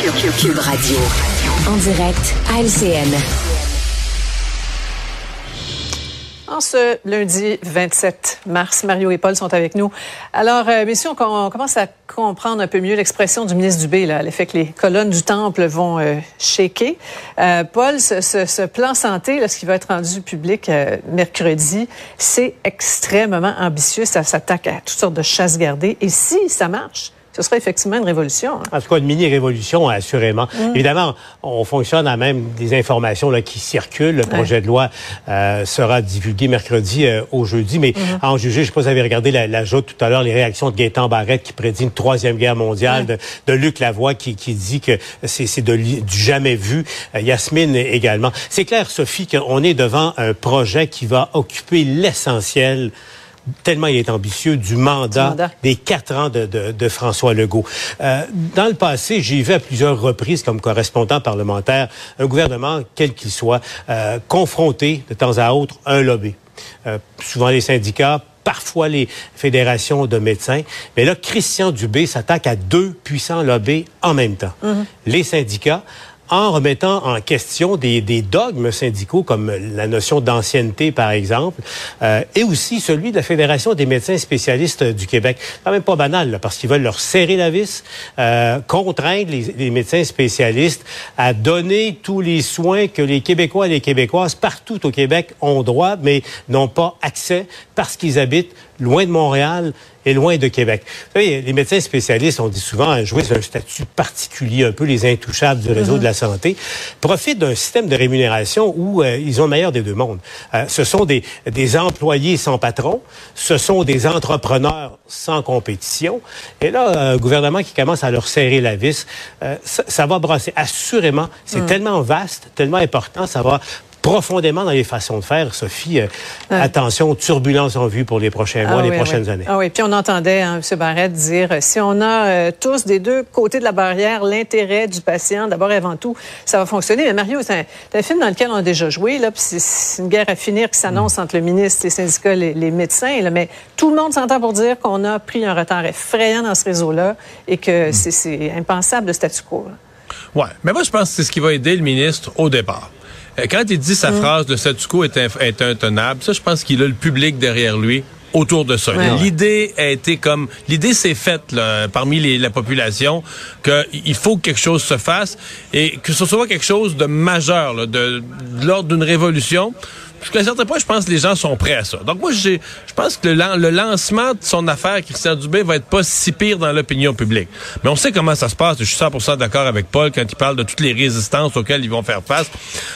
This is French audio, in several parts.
Cube Radio. En direct à LCN. En ce lundi 27 mars, Mario et Paul sont avec nous. Alors, euh, messieurs, on, on, commence à comprendre un peu mieux l'expression du ministre Dubé, là, l'effet que les colonnes du temple vont euh, shaker. Euh, Paul, ce, ce, ce, plan santé, là, ce qui va être rendu public euh, mercredi, c'est extrêmement ambitieux. Ça s'attaque à toutes sortes de chasses gardées. Et si ça marche, ce serait effectivement une révolution. Hein. En tout cas, une mini-révolution, assurément. Mmh. Évidemment, on fonctionne à même des informations là, qui circulent. Le projet ouais. de loi euh, sera divulgué mercredi euh, au jeudi, mais mmh. à en juger, je ne sais pas si vous avez regardé la, la joute tout à l'heure, les réactions de Gaétan Barrette qui prédit une troisième guerre mondiale, ouais. de, de, Luc Lavoie qui, qui dit que c'est du jamais vu, euh, Yasmine également. C'est clair, Sophie, qu'on est devant un projet qui va occuper l'essentiel tellement il est ambitieux, du mandat, mandat. des quatre ans de, de, de François Legault. Euh, dans le passé, j'ai vu à plusieurs reprises comme correspondant parlementaire un gouvernement, quel qu'il soit, euh, confronté de temps à autre un lobby. Euh, souvent les syndicats, parfois les fédérations de médecins. Mais là, Christian Dubé s'attaque à deux puissants lobbies en même temps. Mm -hmm. Les syndicats, en remettant en question des, dogmes syndicaux comme la notion d'ancienneté, par exemple, euh, et aussi celui de la Fédération des médecins spécialistes du Québec. Quand même pas banal, là, parce qu'ils veulent leur serrer la vis, euh, contraindre les, les, médecins spécialistes à donner tous les soins que les Québécois et les Québécoises partout au Québec ont droit, mais n'ont pas accès parce qu'ils habitent loin de Montréal et loin de Québec. Vous savez, les médecins spécialistes, on dit souvent, jouer un statut particulier, un peu les intouchables du réseau mm -hmm. de la santé, profitent d'un système de rémunération où euh, ils ont le meilleur des deux mondes. Euh, ce sont des, des employés sans patron, ce sont des entrepreneurs sans compétition. Et là, un gouvernement qui commence à leur serrer la vis, euh, ça, ça, va brasser. Assurément, c'est mm. tellement vaste, tellement important, ça va profondément dans les façons de faire. Sophie, euh, ah. attention aux turbulences en vue pour les prochains mois, ah, les oui, prochaines oui. années. Ah oui, puis on entendait hein, M. Barrette dire, si on a euh, tous des deux côtés de la barrière l'intérêt du patient, d'abord et avant tout, ça va fonctionner. Mais Mario, c'est un, un, film dans lequel on a déjà joué, là, puis c'est une guerre à finir qui s'annonce mm. entre le ministre, les syndicats, les, les médecins, là, mais tout le monde s'entend pour dire qu'on a pris un retard effrayant dans ce réseau-là et que mm. c'est impensable le statu quo. Là. Ouais, mais moi je pense que c'est ce qui va aider le ministre au départ. Euh, quand il dit sa mmh. phrase, le statu quo est, est intenable, ça, je pense qu'il a le public derrière lui autour de ça. Ouais. L'idée a été comme l'idée s'est faite là, parmi les, la population qu'il faut que quelque chose se fasse et que ce soit quelque chose de majeur, là, de, de l'ordre d'une révolution. Jusqu'à un certain point, je pense que les gens sont prêts à ça. Donc moi, je pense que le, le, lancement de son affaire, Christian Dubé, va être pas si pire dans l'opinion publique. Mais on sait comment ça se passe. Je suis 100% d'accord avec Paul quand il parle de toutes les résistances auxquelles ils vont faire face.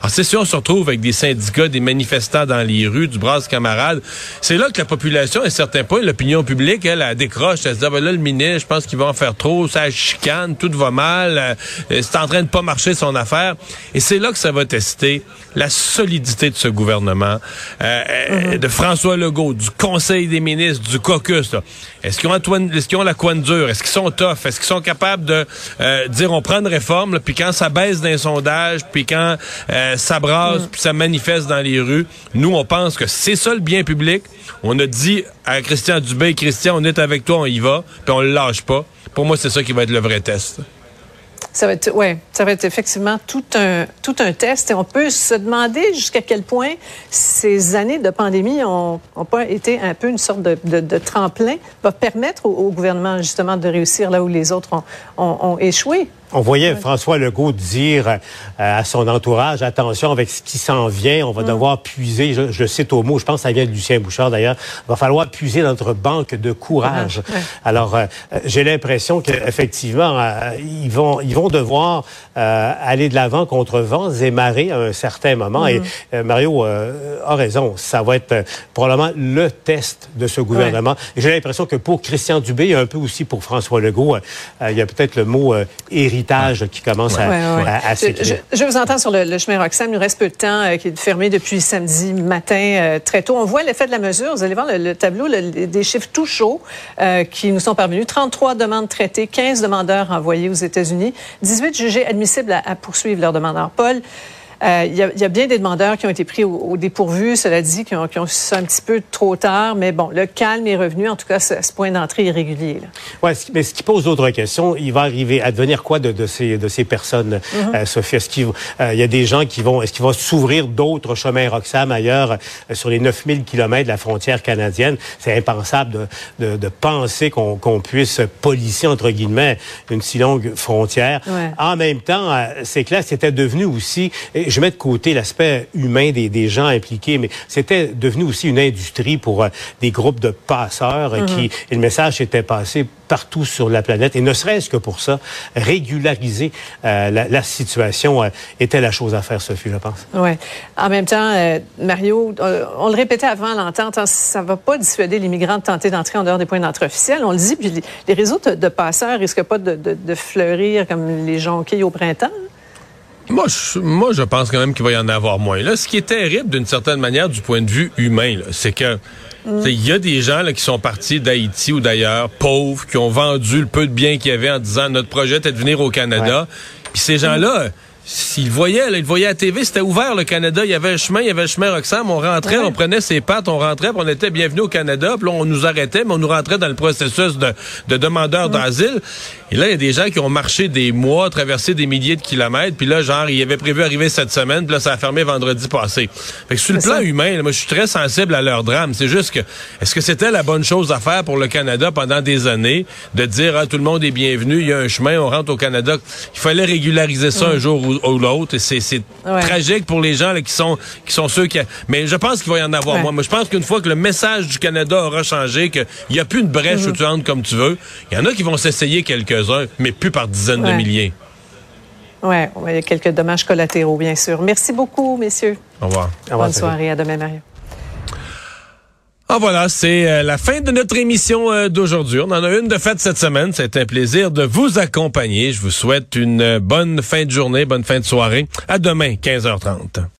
Alors c'est si on se retrouve avec des syndicats, des manifestants dans les rues, du bras camarade, c'est là que la population, à un certain point, l'opinion publique, elle, elle décroche. Elle se dit, ah, ben là, le ministre, je pense qu'il va en faire trop, ça chicane, tout va mal, euh, c'est en train de pas marcher son affaire. Et c'est là que ça va tester la solidité de ce gouvernement euh, euh, de François Legault, du Conseil des ministres, du caucus. Est-ce qu'ils ont, est qu ont, la coin dure? Est-ce qu'ils sont tough? Est-ce qu'ils sont capables de euh, dire on prend une réforme, puis quand ça baisse dans les sondages, puis quand euh, ça brasse, mm. puis ça manifeste dans les rues, nous, on pense que c'est ça le bien public. On a dit à Christian Dubé, Christian, on est avec toi, on y va, puis on le lâche pas. Pour moi, c'est ça qui va être le vrai test. Ça va être, ouais, ça va être effectivement tout un, tout un test. Et on peut se demander jusqu'à quel point ces années de pandémie ont, ont pas été un peu une sorte de, de, de tremplin, va permettre au, au, gouvernement justement de réussir là où les autres ont, ont, ont échoué. On voyait François Legault dire euh, à son entourage, attention avec ce qui s'en vient, on va mm. devoir puiser, je, cite au mot, je pense que ça vient de Lucien Bouchard d'ailleurs, va falloir puiser notre banque de courage. Alors, euh, j'ai l'impression qu'effectivement, euh, ils, vont, ils vont devoir aller de l'avant contre vents et marées à un certain moment. Et mm. Mario a raison, ça va être probablement le test de ce gouvernement. J'ai l'impression que pour Christian Dubé, et un peu aussi pour François Legault, il y a peut-être le mot héritier qui commence à, s'écrire. Je, vous entends sur le, chemin Roxham. Il nous reste peu de temps, euh, qui est fermé depuis samedi matin euh, très tôt. On voit l'effet de la mesure. Vous allez voir le, tableau, des chiffres tout chauds euh, qui nous sont parvenus. 33 demandes traitées, 15 demandeurs envoyés aux États-Unis, 18 jugés admissibles à, poursuivre leurs demandeurs. Paul, euh, il y, a bien des demandeurs qui ont été pris au, dépourvu, cela dit, qui ont, qui ont su un petit peu trop tard. Mais bon, le calme est revenu, en tout cas, ce, ce point d'entrée irrégulier. Oui, mais ce qui pose d'autres questions, il va arriver à devenir quoi de, de ces, de ces personnes, mm -hmm. Sophie? Est-ce qu'il euh, y a des gens qui vont, est-ce qu'il va s'ouvrir d'autres chemins Roxham ailleurs euh, sur les 9000 kilomètres de la frontière canadienne? C'est impensable de, de, de penser qu'on qu'on puisse polisser, entre guillemets, une si longue frontière. En même temps, c'est que là, c'était devenu aussi, je mets de côté l'aspect humain des, des, gens impliqués, mais c'était devenu aussi une industrie pour euh, des groupes de passeurs euh, qui, mhm. et le message était passé partout sur la planète. Et ne serait-ce que pour ça, régulariser euh, la, la, situation était la chose à faire, Sophie, je pense. Oui. En même temps, Mario, on le répétait avant l'entente, hein, ça ne va pas dissuader les migrants de tenter d'entrer en dehors des points d'entrée officiels. On le dit, puis les, réseaux de, passeurs risquent pas de, de, de fleurir comme les jonquilles au printemps. Moi je, moi, je pense quand même qu'il va y en avoir moins. Là, ce qui est terrible d'une certaine manière du point de vue humain, c'est que il y a des gens là, qui sont partis d'Haïti ou d'ailleurs, pauvres, qui ont vendu le peu de biens qu'il y avait en disant notre projet était de venir au Canada. Puis ces gens-là, s'ils voyaient, là, ils voyaient à TV, c'était ouvert le Canada, il y avait un chemin, il y avait le chemin Roxham, on rentrait, on prenait ses pattes, on rentrait, puis on était bienvenus au Canada, puis là, on nous arrêtait, mais on nous rentrait dans le processus de, de demandeurs d'asile. Et là, il y a des gens qui ont marché des mois, traversé des milliers de kilomètres, puis là, genre, ils avaient prévu arriver cette semaine, puis là, ça a fermé vendredi passé. Fait que sur le plan humain, moi, je suis très sensible à leur drame. C'est juste que, est-ce que c'était la bonne chose à faire pour le Canada pendant des années, de dire, ah, tout le monde est bienvenu, il y a un chemin, on rentre au Canada? Il fallait régulariser ça un jour ou ou, l'autre. C'est tragique pour les gens là, qui sont qui sont ceux qui. Mais je pense qu'il va y en avoir Moi, je pense qu'une fois que le message du Canada aura changé, qu'il n'y a plus une brèche où tu entres comme tu veux, il y en a qui vont s'essayer quelques-uns, mais plus par dizaines de milliers. Oui, il y a quelques dommages collatéraux, bien sûr. Merci beaucoup, messieurs. Au revoir. Bonne soirée. À demain, Mario. Ah voilà, c'est euh, la fin de notre émission euh, d'aujourd'hui. On en a une de fête cette semaine. C'est un plaisir de vous accompagner. Je vous souhaite une bonne fin de journée, bonne fin de soirée. À demain, 15h30.